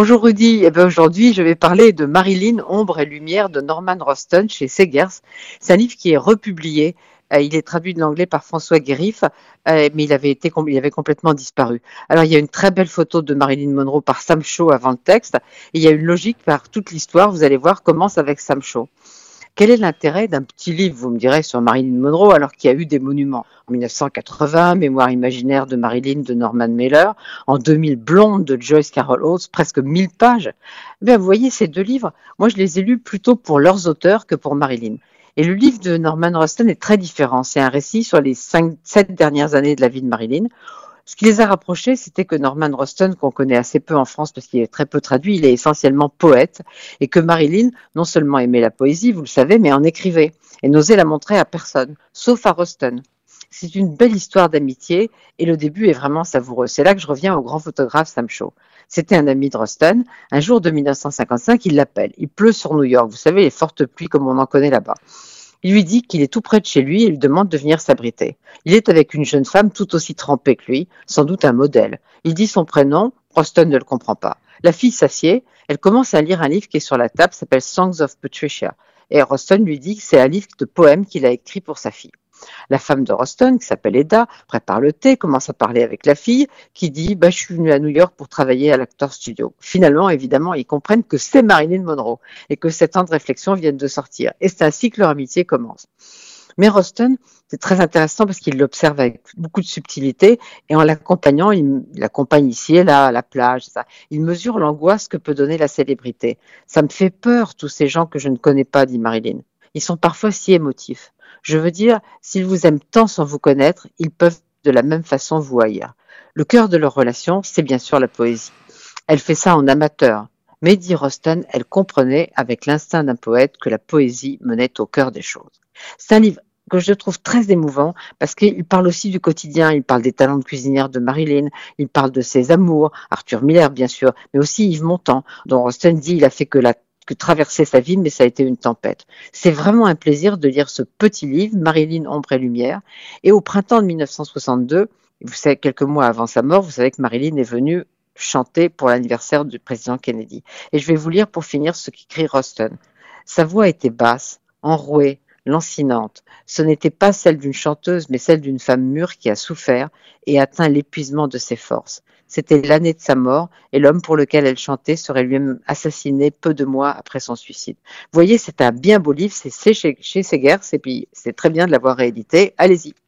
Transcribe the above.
Bonjour Rudy, eh ben aujourd'hui je vais parler de Marilyn, Ombre et Lumière de Norman Roston chez Segers. C'est un livre qui est republié. Euh, il est traduit de l'anglais par François Guérif, euh, mais il avait, il avait complètement disparu. Alors il y a une très belle photo de Marilyn Monroe par Sam Shaw avant le texte, et il y a une logique par toute l'histoire, vous allez voir, commence avec Sam Shaw. Quel est l'intérêt d'un petit livre, vous me direz, sur Marilyn Monroe, alors qu'il y a eu des monuments? En 1980, Mémoire imaginaire de Marilyn de Norman Mailer. En 2000, Blonde de Joyce Carol Oates, presque 1000 pages. Eh bien, vous voyez, ces deux livres, moi, je les ai lus plutôt pour leurs auteurs que pour Marilyn. Et le livre de Norman Ruston est très différent. C'est un récit sur les sept dernières années de la vie de Marilyn, ce qui les a rapprochés, c'était que Norman Roston, qu'on connaît assez peu en France parce qu'il est très peu traduit, il est essentiellement poète, et que Marilyn non seulement aimait la poésie, vous le savez, mais en écrivait, et n'osait la montrer à personne, sauf à Roston. C'est une belle histoire d'amitié, et le début est vraiment savoureux. C'est là que je reviens au grand photographe Sam Shaw. C'était un ami de Roston. Un jour de 1955, il l'appelle. Il pleut sur New York. Vous savez, les fortes pluies comme on en connaît là-bas. Il lui dit qu'il est tout près de chez lui et lui demande de venir s'abriter. Il est avec une jeune femme tout aussi trempée que lui, sans doute un modèle. Il dit son prénom, Roston ne le comprend pas. La fille s'assied, elle commence à lire un livre qui est sur la table, s'appelle Songs of Patricia. Et Roston lui dit que c'est un livre de poèmes qu'il a écrit pour sa fille. La femme de Roston, qui s'appelle Eda, prépare le thé, commence à parler avec la fille, qui dit bah, Je suis venue à New York pour travailler à l'Actor Studio. Finalement, évidemment, ils comprennent que c'est Marilyn Monroe et que ces temps de réflexion viennent de sortir. Et c'est ainsi que leur amitié commence. Mais Roston, c'est très intéressant parce qu'il l'observe avec beaucoup de subtilité et en l'accompagnant, il l'accompagne ici et là, à la plage. Ça. Il mesure l'angoisse que peut donner la célébrité. Ça me fait peur, tous ces gens que je ne connais pas, dit Marilyn. Ils sont parfois si émotifs. Je veux dire, s'ils vous aiment tant sans vous connaître, ils peuvent de la même façon vous haïr. Le cœur de leur relation, c'est bien sûr la poésie. Elle fait ça en amateur. Mais dit Roston, elle comprenait avec l'instinct d'un poète que la poésie menait au cœur des choses. C'est un livre que je trouve très émouvant parce qu'il parle aussi du quotidien, il parle des talents de cuisinière de Marilyn, il parle de ses amours, Arthur Miller bien sûr, mais aussi Yves Montand, dont Roston dit il a fait que la que traverser sa vie, mais ça a été une tempête. C'est vraiment un plaisir de lire ce petit livre, Marilyn, Ombre et Lumière. Et au printemps de 1962, vous savez, quelques mois avant sa mort, vous savez que Marilyn est venue chanter pour l'anniversaire du président Kennedy. Et je vais vous lire pour finir ce qu'écrit Roston. Sa voix était basse, enrouée, lancinante. Ce n'était pas celle d'une chanteuse, mais celle d'une femme mûre qui a souffert et atteint l'épuisement de ses forces. C'était l'année de sa mort et l'homme pour lequel elle chantait serait lui-même assassiné peu de mois après son suicide. Vous voyez, c'est un bien beau livre, c'est chez, chez Segers et puis c'est très bien de l'avoir réédité. Allez-y.